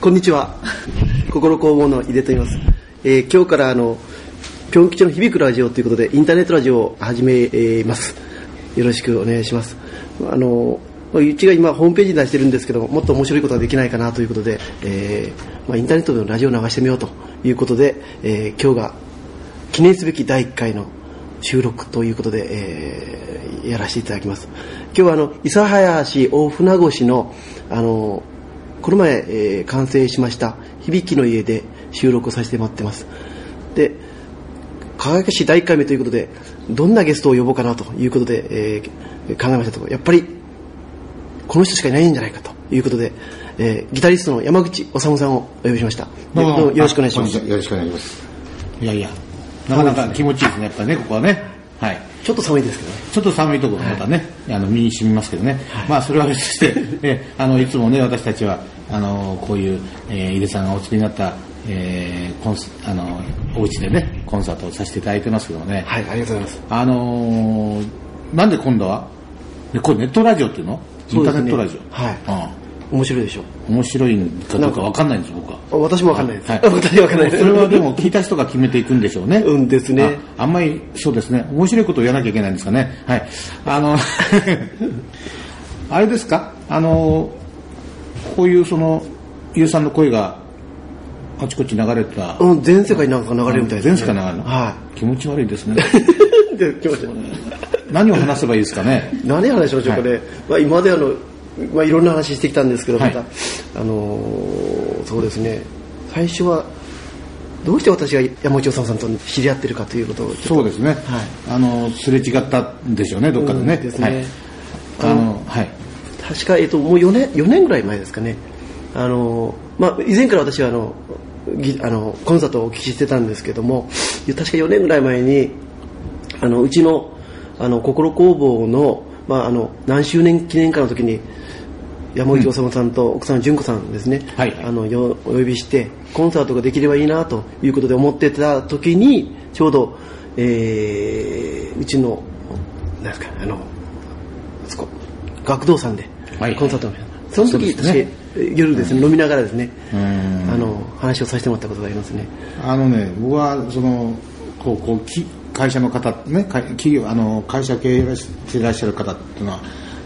こんにちは。心工房の井出と言います。えー今日からあの、ぴょん吉の響くラジオということで、インターネットラジオを始めます。よろしくお願いします。あの、うちが今ホームページに出してるんですけども、もっと面白いことができないかなということで、えーまあ、インターネットでのラジオを流してみようということで、えー今日が記念すべき第1回の収録ということで、えーやらせていただきます。今日はあの、諫早市大船越の、あの、この前、えー完成しました響きの家で収録をさせてもらってます。で、輝かしい第1回目ということで、どんなゲストを呼ぼうかなということで、えー考えましたところ、やっぱり、この人しかいないんじゃないかということで、えーギタリストの山口治さんをお呼びしました。でどうもよろしくお願いしますよろしくお願いします。いやいや、なかなか気持ちいいですね、やっぱりね、ここはね。はい。ちょっと寒いですけどね。ちょっと寒いところまたね、あの身に染みますけどね、まあそれは別として、えあのいつもね私たちはあのこういう、えー井出さんがお作りになった、えーコンスあのお家でねコンサートをさせていただいてますけどもね、はい、ありがとうございます。あのーなんで今度は？でこれネットラジオっていうの？インターネットラジオ？はいうん面白いでしょ面白いかどうかわかんないんです僕はあ私もわかんないです。はい 私もわかんないです。それはでも聞いた人が決めていくんでしょうね。うんですねあ。あんまりそうですね。面白いことを言わなきゃいけないんですかね。はい。あの、あれですか？あの、こういうその、ゆうさんの声があちこち流れてた。うん、全世界なんか流れるみたいです、全世界流れるの？は気持ち悪いですね。い。で、来ました。何を話せばいいですかね？何話しましょうかね。はいまあ、今まであの、まあ、いろんな話してきたんですけど、はいまた、あのーそうですね、最初は、どうして私が山内治さんと知り合ってるかということをそうですね。あの、すれ違ったんでしょうね、どっかでね。うんですねはい。あの、はい。確か、えっと、もう4年 ,4 年ぐらい前ですかね、あのまあ、以前から私はあのぎあのコンサートをお聞きしてたんですけども、確か4年ぐらい前に、あのうちのあの心工房の,、まあ、あの何周年記念かの時に、山内治さんと奥さん純子さんですね、はい。あのよお呼びして、コンサートができればいいなということで思ってた時に、ちょうど、えーうちの、なんですか、あの、学童さんではいコンサートを、その時そうですね。私夜ですね、飲みながらですねうん。あの話をさせてもらったことがありますね。あのね、僕はそのこうこうき会社の方ね、会企業あの会社経営していらっしゃる方っていうのは。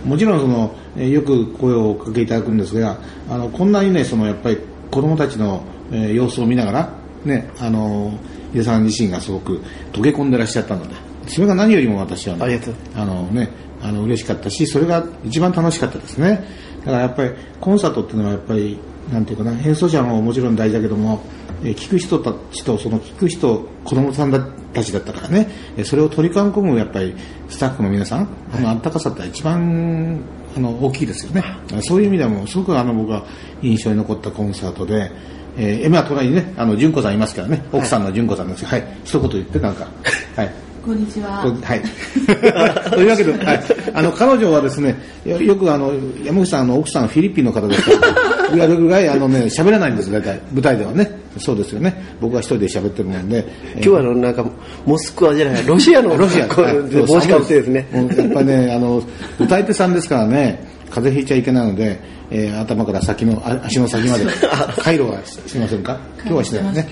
もちろんそのえーよく声をおかけいただくんですが、あのこんなにねそのやっぱり子供たちの、えー様子を見ながらねあの井出さん自身がすごく溶け込んでらっしゃったので、それが何よりも私はねあのね、あの嬉しかったし、それが一番楽しかったですね。だからやっぱりコンサートっていうのはやっぱりなんていうかな、演奏者ももちろん大事だけども、えー聞く人たちとその聞く人、子供さんたちだったからね、えーそれを取り囲むやっぱりスタッフの皆さん、あのあったかさって一番あの大きいですよね。そういう意味ではもうすごくあの僕は印象に残ったコンサートで。えー、今隣にね、あの、純子さんいますからね、奥さんの純子さんですよ。はい、一言言ってなんか。はい。こんにちは。はい。というわけで、はい、あの彼女はですね、よよくあの山口さんの奥さんはフィリピンの方ですから、言われるぐらいあのね喋らないんです大体舞台ではね。そうですよね。僕は一人で喋ってるもんで。今日はあのなんかモスクワじゃないロシアのロシア帽子かぶってですねやっぱりね、あの、歌い手さんですからね、風邪ひいちゃいけないので、えー頭から先の、あ足の先まで、回路はししませんか？今日はしてないね。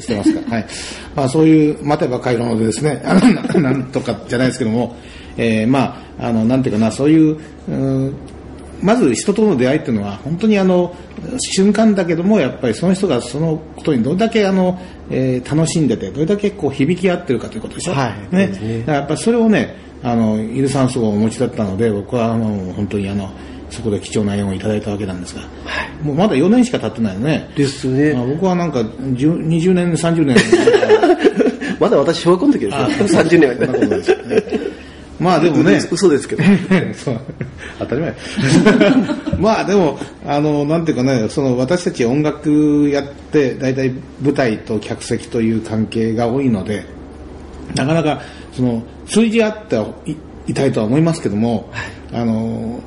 してますか？はい。まあそういう、待てば回路のでですね、あの、ななんとかじゃないですけども、えーまあ、あの、なんていうかな、そういう、うんまず人との出会いっていうのは本当にあの瞬間だけどもやっぱりその人がそのことにどれだけあの、えー楽しんでてどれだけこう響き合ってるかということでしょ、はいね。ね。だからやっぱりそれをねあのイルさんすごいお持ちだったので僕はあの本当にあのそこで貴重な縁をいただいたわけなんですが、もうまだ4年しか経ってないよね。ですね。まあ僕はなんか10 20年30年。まだ私小学校の時ですよ。あ30年そんなことないですよねまあでもね。嘘ですけど。そう。当たり前。まあでもあのなんていうかねその私たち音楽やって大体舞台と客席という関係が多いのでなかなかその通じ合っていいたいとは思いますけども、あの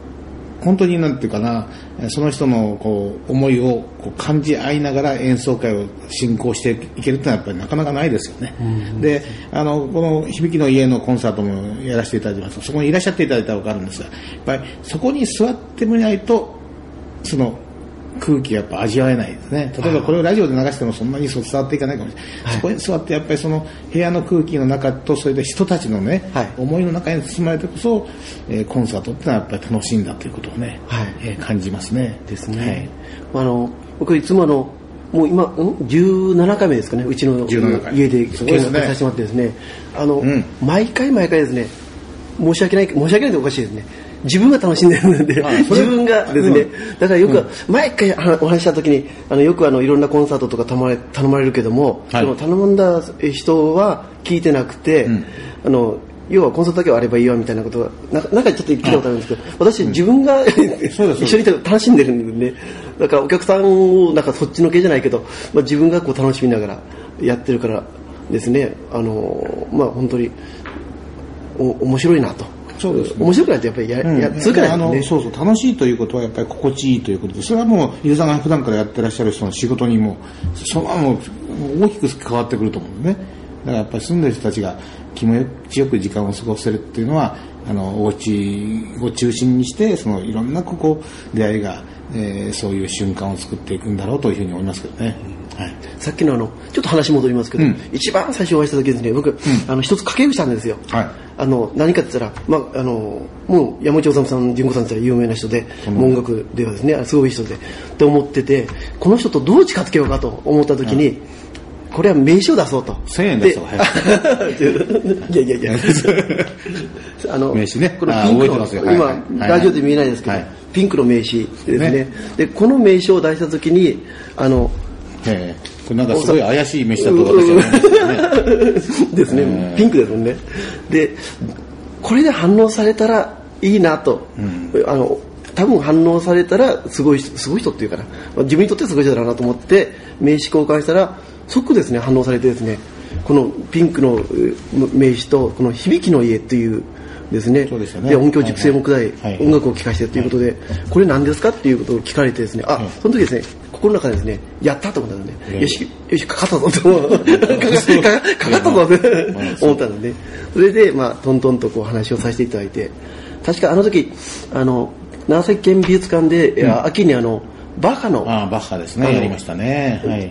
本当になんていうかなその人のこう思いをこう感じ合いながら演奏会を進行していけるってのはやっぱりなかなかないですよね、であのこの響きの家のコンサートもやらせていただいてます。そこにいらっしゃっていただいたら分かるんですがやっぱりそこに座ってみないとその空気やっぱ味わえないですね。例えばこれをラジオで流してもそんなにそう伝わっていかないかもしれない。はいそこに座ってやっぱりその部屋の空気の中とそれで人たちのね、はい思いの中に包まれてこそ、えーコンサートってのはやっぱり楽しいんだということをね、はいえー感じますね。ですね。あの、僕いつもあの、もう今、ん ?17 回目ですかね、うちの17回家で見学させてもらってですね、あの、うん毎回毎回ですね、申し訳ない、申し訳ないっておかしいですね。自分が楽しんでるんで 自分がです。ね、うん。だからよく、毎回あお話しした時に、あの、よくあの、いろんなコンサートとか頼まれ頼まれるけども、はい。その頼んだ人は聞いてなくて、うん。あの、要はコンサートだけはあればいいわみたいなことは、なんかなんかちょっと聞いたことあるんですけど、私自分が、そうです一緒にいて楽しんでるんでね、だからお客さんをなんかそっちのけじゃないけど、まあ、自分がこう楽しみながらやってるからですね、あのまあ本当にお面白いなと。そうですね。面白くないとやっぱりや、や続かない。あの。そうそう楽しいということはやっぱり心地いいということでそれはもう伊沢さんが普段からやってらっしゃる人の仕事にもそれはもう大きく変わってくると思うんですね。だからやっぱり住んでる人たちが気持ちよく時間を過ごせるっていうのはあのお家を中心にしてそのいろんなここ出会いが、えーそういう瞬間を作っていくんだろうというふうに思いますけどね、はい。さっきのあの、ちょっと話戻りますけど、うん。一番最初お会いした時ですね、僕、あの、一つ掛けしたんですよ。はい。あの、何かって言ったら、まあ、あの、もう山内治さん、純子さんって有名な人で、うん。音楽ではですね、すごい人で、って思ってて、この人とどう近づけようかと思った時に、これは名刺を出そうと。1000円出そうで いやいやいや。あの、名刺ね。このあピンクの、今、はい。はい。ラジオで見えないですけど、はい。ピンクの名刺ですね。ねで、この名刺を出した時に、あの、ええ。これなんかすごい怪しい飯だと私は思いますけどね。ですね、うんピンクですもんね。で、これで反応されたらいいなと、あの、多分反応されたらすごい人、すごい人っていうかな、まあ自分にとってはすごい人だなと思って、名刺交換したら、即ですね、反応されてですね、このピンクのう名刺と、この響きの家っていう、ですね。そうでね。で音響熟成木材、はいはい。音楽を聴かせてということで、これ何ですかっていうことを聞かれてですね、あ、はい。その時ですね、心の中でですね、やったと思ったんで、ええ。よし、よし、かかったぞと思う、かかったぞって 思ったんで。ね、それで、まあ、トントンとこう話をさせていただいて、確かあの時、あの、長崎県美術館で、秋にあの、バッハの、ああバッハですね。やりましたね。はい。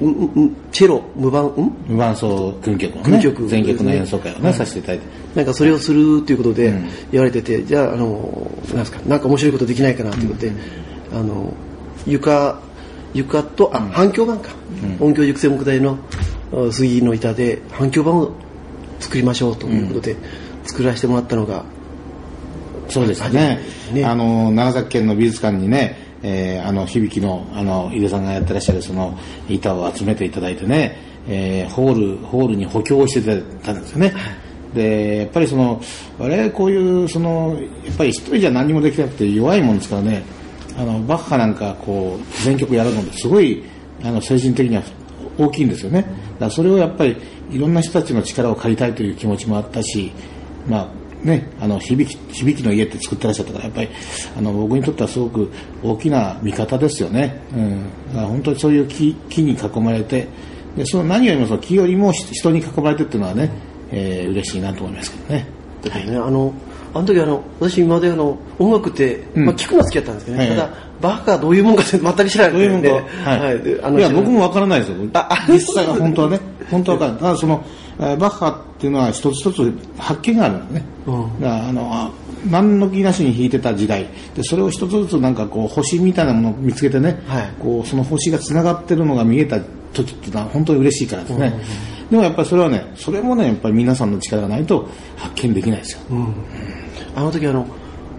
チェロ、無伴、ん？無伴奏組曲のね。組曲。全曲の演奏会をね、させていただいて。なんかそれをするということでうん。言われてて、じゃあ、あの、なんですか、なんか面白いことできないかなということで、あの、床、床と、あ、反響板か。音響熟成木材のあ杉の板で反響板を作りましょうということで、作らせてもらったのが、そうですね。ね。あの長崎県の美術館にね、えーあの響きのあの井出さんがやってらっしゃるその板を集めていただいてね、えーホールホールに補強をしていただいたんですよね、でやっぱりその我々こういうそのやっぱり一人じゃ何もできなくて弱いもんですからね。あのバッハなんかこう全曲やるのですごいあの精神的には大きいんですよね。だからそれをやっぱりいろんな人たちの力を借りたいという気持ちもあったしまあね、あの響き響きの家って作ってらっしゃったからやっぱりあの僕にとってはすごく大きな味方ですよね、うん、だから本当にそういう木木に囲まれてでその何よりもその木よりも人に囲まれてっていうのはね、えー嬉しいなと思いますけどね。はいね、あの、あの時あの、私今まであの、音楽って、うん。まあ聞くのは好きだったんですけどね、はいただ、バッハがどういうもんか全く知らないどういうもんか、はい。であのいや僕もわからないですよ。実際は本当はね本当はわからない。ただそのえーバッハっていうのは一つ一つ発見があるんですね、うん。だあのあ何の気なしに弾いてた時代。でそれを一つずつなんかこう星みたいなものを見つけてね、はい。こうその星がつながってるのが見えた時っていうのは本当に嬉しいからですね、でもやっぱりそれはねそれもねやっぱり皆さんの力がないと発見できないですよ、うん。あの時あの、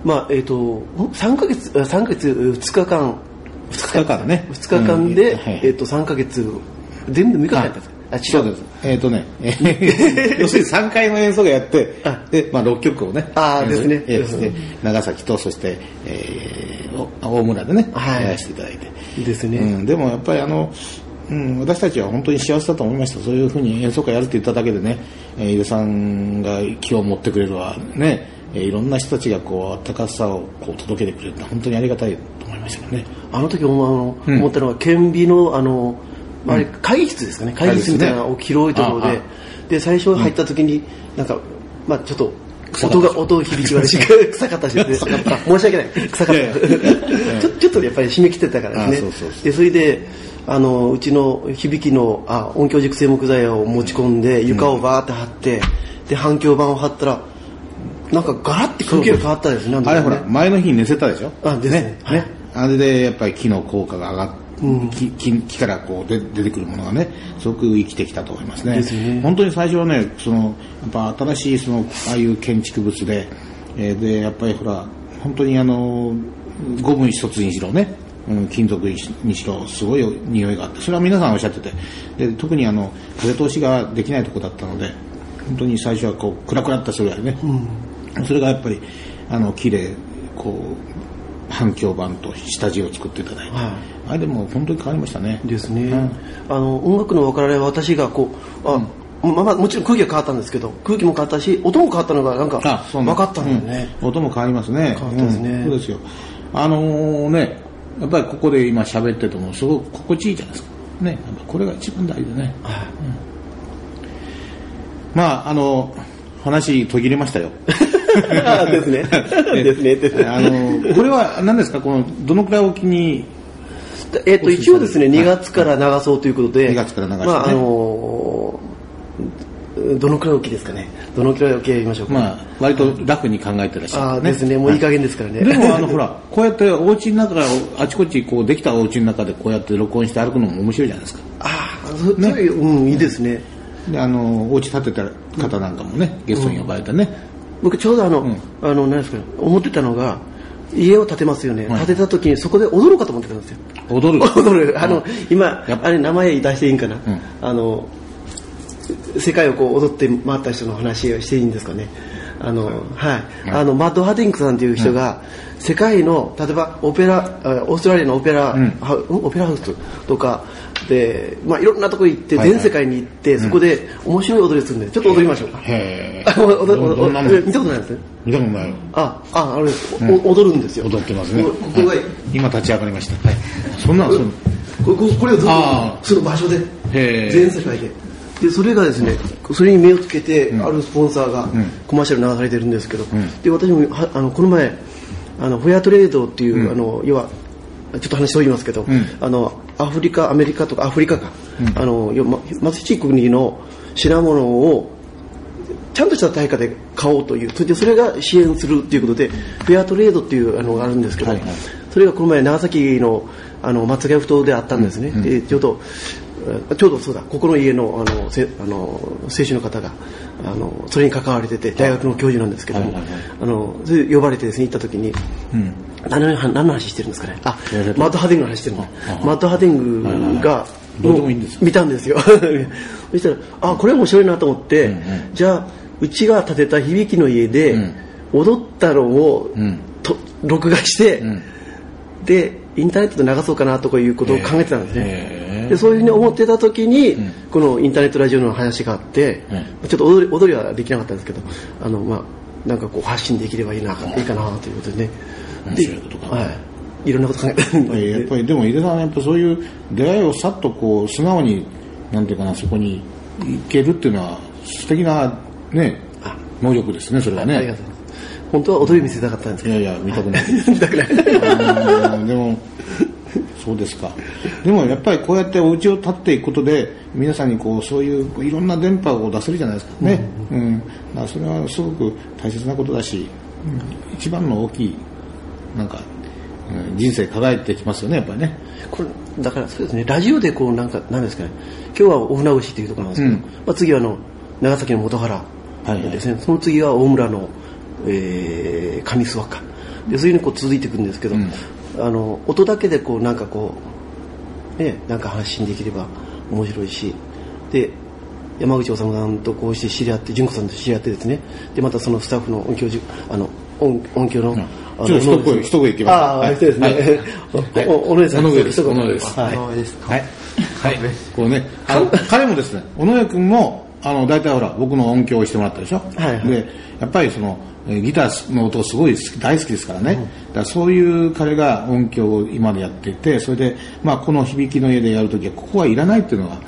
まあ、えっ、と、ん3ヶ月、あ三ヶ月、2日間、2日間ね。2日間で、うん。はい。えっ、と、3ヶ月、全部3日間やったんですか？あ、違そうです。えっ、とね、え ー要するに3回の演奏会やってあ、で、まあ6曲をね、あーですねえーそして長崎と、そして、えーお大村でね、はいやらせていただいて。ですね。うん、でもやっぱりあの、うん、私たちは本当に幸せだと思いました。そういうふうに演奏会やるって言っただけでね、えー井出さんが気を持ってくれるわ、ね、えーいろんな人たちがこう、温かさをこう届けてくれるって本当にありがたいと思いましたけどね。あの時思うあの、うん思ったのは、顕微の、あの、あれ、会議室ですかね、会議室みたいな広いところでああ、で、最初入った時に、なんか、まあちょっと、音が、音響き悪いし、臭かったし、申し訳ない。臭かった。ちょちょっとやっぱり締め切ってたからですね。で、それで、あの、うちの響きの、あ、音響軸成木材を持ち込んで、床をバーって張って、で、反響板を張ったら、なんかガラッて空気が変わったですね。あれほら、前の日に寝せたでしょ？あですね。はい。ね。あれでやっぱり木の効果が上がっ木木木からこう出出てくるものがね、すごく生きてきたと思いますね。ですね。本当に最初はね、その、やっぱ新しいその、ああいう建築物で、えーで、やっぱりほら、本当にあの、ゴム一つにしろね、うん金属にしろ、すごい匂いがあって、それは皆さんおっしゃってて、で特にあの、風通しができないとこだったので、本当に最初はこう、クラクラっとするぐらいね、それがやっぱり、あの、木で、こう、反響板と下地を作っていただいて、はい。あれでも本当に変わりましたね。ですね、うん。あの音楽の分からない私がこうあ、まあまあもちろん空気が変わったんですけど空気も変わったし音も変わったのがなんか分かったんだよね、うん。音も変わりますね。変わったですね。うん。そうですよ。あのーね、やっぱりここで今喋っててもすごく心地いいじゃないですか。ね、これが一番大事でね。はい。まあ、あの、話途切れましたよ。あ ですね。ですね。ですね。あの、これは何ですか？この、どのくらい沖に、えっと一応ですね2月から流そうということで、2月から流してね。まああのーどのくらい大きいですかね。どのくらい大きいやりましょうか、まあ、割とラフに考えてらっしゃる、あーですね。もういい加減ですからね。でも、あの、ほら、こうやってお家の中から、あちこち、こう、できたお家の中でこうやって録音して歩くのも面白いじゃないですか。ああそそういう、うんいいですね。で、あの、お家建てた方なんかもね、ゲストに呼ばれてね。僕ちょうどあの、ん。あの何ですかね思ってたのが家を建てますよね、はい。建てた時にそこで踊ろうかと思ってたんですよ。踊る。踊る。あの、今あれ名前出していいんかな、ん。あの世界をこう踊って回った人の話をしていいんですかね。あの、はい、あのマッド・ハディンクさんという人が、世界の例えばオペラあオーストラリアのオペラ、ん。ハウオペラハウスとかで、まあ、いろんなところ行って、全世界に行って、そこで面白い踊りするんでちょっと踊りましょう。か、へ あ踊ど踊どんなもん？踊見たことないです？ね見たことない。よあ、あ、あれです、お踊るんですよ。踊ってますね。今立ち上がりました。はい。そんなの、そのこここれをずっとその場所で、全世界で。で、それがですね、それに目をつけて、あるスポンサーがん。コマーシャル流されてるんですけど、ん。で、私も、はあの、この前、あの、フェアトレードっていう、あの、要は、ちょっと話しておりますけど、ん。あの、アフリカ、アメリカとかアフリカか、あの、要はま貧しい国の品物を、ちゃんとした対価で買おうという、それでそれが支援するということで、フェアトレードっていうあのがあるんですけど、はいはい。それがこの前、長崎のあの松ヶ谷ふ頭であったんですね、でちょうど、えちょうどそうだ、ここの家のあのせあの選手の方があのそれに関われてて、大学の教授なんですけども、はいはいはい。あのそれで呼ばれてですね行った時に、うん。何の何の話してるんですかね、あマッド・ハディングの話してるの、マッド・ハディングが、どうでもいいんですよ。見たんですよ。そしたらあこれ面白いなと思って、うんうん。じゃあうちが建てた響きの家で、うん。踊ったのを、うん。と録画して、うん。でインターネットで流そうかなとかいうことを考えてたんですね、へー。でそういうふうに思ってた時に、ん。このインターネットラジオの話があって、うちょっと踊り踊りはできなかったんですけどあの、まあ、なんかこう発信できればいいな、いいかなということでね面白いことか。はい、いろんなこと考えてやっぱりでも井出さんはやっぱそういう出会いをさっとこう素直になんていうかなそこに行けるっていうのは素敵なねあ。能力ですねそれはね、ありがとうございます。本当は踊り見せたかったんですけどいやいや見たくない。見たくないうんでもそうですか。でもやっぱりこうやってお家を建っていくことで皆さんにこうそういういろんな電波を出せるじゃないですか。ね、うん。だからそれはすごく大切なことだし、うん一番の大きいなんか、うん人生輝いてきますよねやっぱりね。これだからそうですね。ラジオでこうなんかなんですかね。今日は大船牛っていうところなんですけど、うん。まあ、次はあの長崎の本原はいはい。ですね、その次は大村の、えー、上諏訪か。でそういうふうにこう続いていくんですけど、うん。あの音だけでこうなんかこうねなんか発信できれば面白いしで山口治さんとこうして知り合って純子さんと知り合ってですね。でまたそのスタッフの音響じあの音音響の、あのちょっと一声一声いきますああ、はいそうですね。はいおおお姉さん、尾上です一言尾上ですはい。はい。はい。こうね、彼もですね、尾上君も、あの、大体ほら、僕の音響をしてもらったでしょ？はいはいで、やっぱりその、えーギターの音すごい大好きですからね。だからそういう彼が音響を今までやっていて、それで、まあ、この響きの家でやるときは、ここはいらないっていうのが、あ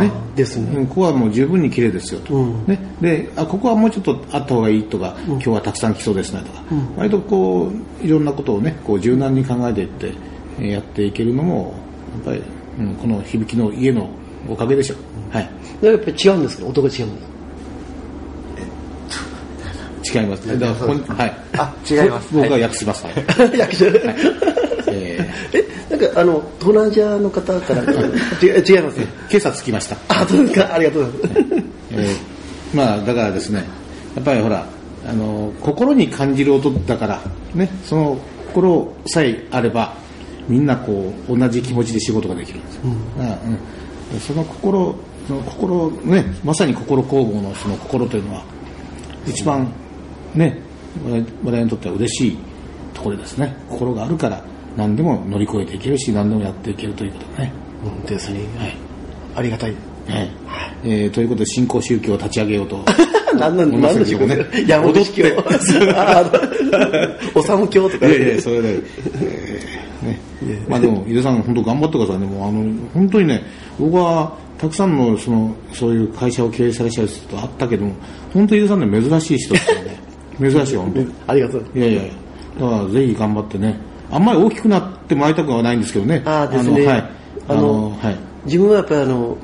ね。ですね。うんここはもう十分に綺麗ですよと、うん。ね、であここはもうちょっとあった方がいいとか、今日はたくさん来そうですねとか、割とこういろんなことをねこう柔軟に考えていってえーやっていけるのもやっぱり、うん、この響きの家のおかげでしょう、はい、やっぱり違うんですけど音が違うんです違います。だはい。あ違います。僕が 訳します、はい。役者ええなんかあの東南アジアの方から 違違いますー今朝着きました。あそうですかありがとうございます。えーまあだからですねやっぱりほらあの心に感じる音だからねその心さえあればみんなこう同じ気持ちで仕事ができるんですよ、あうん、その心その心ねまさに心工房のその心というのは一番ね我々にとっては嬉しいところですね。心があるから何でも乗り越えていけるし何でもやっていけるということね。うんですねはい。ありがたい。はい。えーということで新興宗教を立ち上げようと。何なん思います何の仕事けどね山口教。おさむ教とかいやいや、それで、えーね。まあでも、井出さん、本当頑張ってくださいね。もうあの、本当にね、僕は、たくさんの、その、そういう会社を経営されちゃう人と会ったけども、本当井出さんね、珍しい人ですよね。珍しい、本当に。ありがとう。いやいや、だからぜひ頑張ってね。あんまり大きくなってもらいたくはないんですけどね。あーですね。のはい。あの、はい。自分はやっぱりあの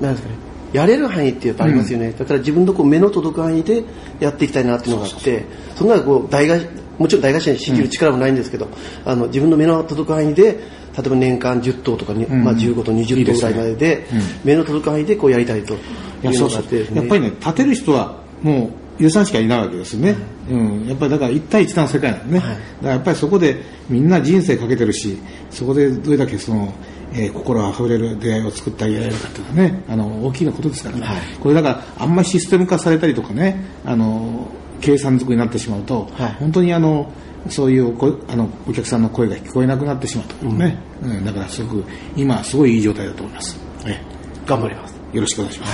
なんですかね。やれる範囲ってやっぱありますよね、だから自分のこう目の届く範囲でやっていきたいなっていうのがあってそんなこう大がもちろん大会社に仕切る力もないんですけど、あの自分の目の届く範囲で例えば年間10頭とかに、ん。まあ、15頭20頭ぐらいまででうん。目の届く範囲でこうやりたいというのがあってね。やっぱりね立てる人はもう湯さんしかいないわけですね、うん、やっぱりだから一対一の世界なんでね、はい。だからやっぱりそこでみんな人生かけてるしそこでどれだけその、えー心あふれる出会いを作ってあげられるかっていうのはねあの大きなことですからね、はい。これだからあんまりシステム化されたりとかねあの計算づくになってしまうと、はい。本当にあのそういうおこあのお客さんの声が聞こえなくなってしまうとね、うん。だからすごく今すごいいい状態だと思います、え。頑張りますよろしくお願いします。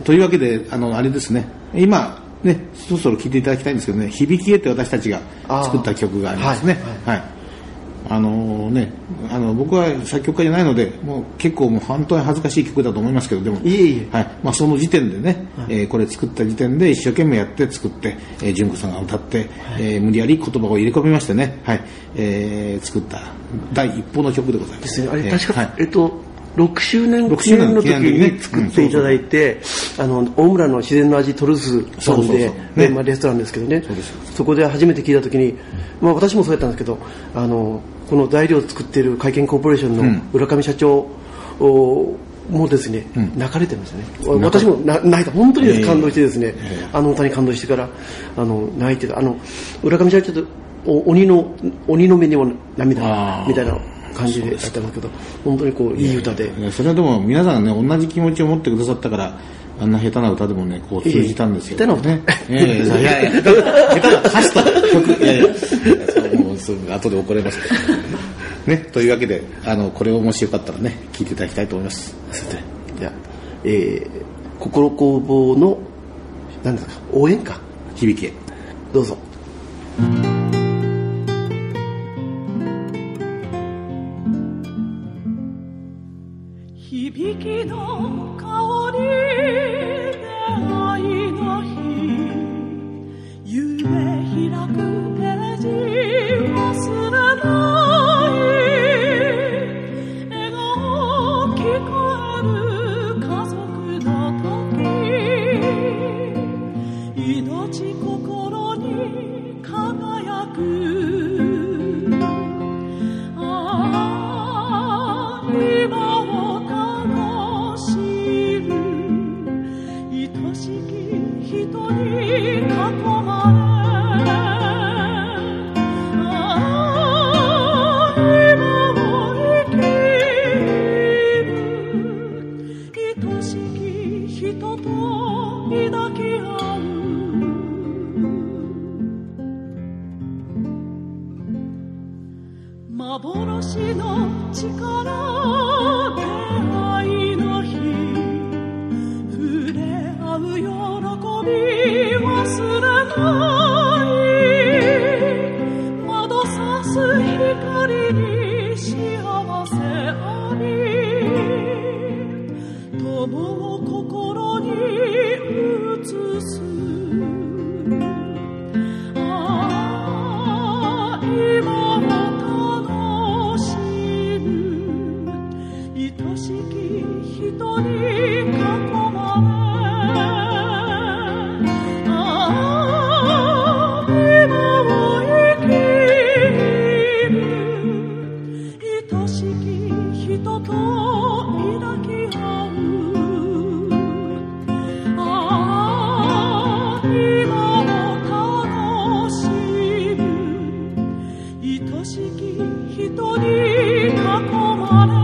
というわけで、あの、あれですね、今、ね、そろそろ聴いていただきたいんですけどね、響き絵って私たちが作った曲がありますね。はい。あのね、あの、僕は作曲家じゃないので、もう結構もう本当に恥ずかしい曲だと思いますけど、でも、いえいえ。はい。まあその時点でね、えーこれ作った時点で一生懸命やって作って、えー、純子さんが歌って、えー無理やり言葉を入れ込みましてね、はい、えー作った第一歩の曲でございま。ですすね、あれえー確か、はい。えっと、6周年6記念の時に作っていただいて、あの、大村の自然の味トルスさんでレストランですけどね。そこで初めて聞いた時に、まあ私もそうやったんですけど、あの、この材料を作っている会見コーポレーションの浦上社長おもですね、ん。泣かれてましたね。私もな泣いた、本当に感動してですね、ええ。あの歌に感動してから、あの、泣いてた。あの、浦上社長とお鬼の、鬼の目にも涙みたいな感じでやってますけど、本当にこう、いい歌で。それはでも皆さんね同じ気持ちを持ってくださったからあんな下手な歌でもねこう通じたんですよ、下手ねいやいや いやいや下手な歌詞と曲いやいやもうすぐ後で怒られますけどねというわけであのこれをもしよかったらね聞いていただきたいと思いますじゃあ、えー、心工房の、何ですか、応援歌。響きへどうぞ。響きの香り。の心に映す。人に囲まれ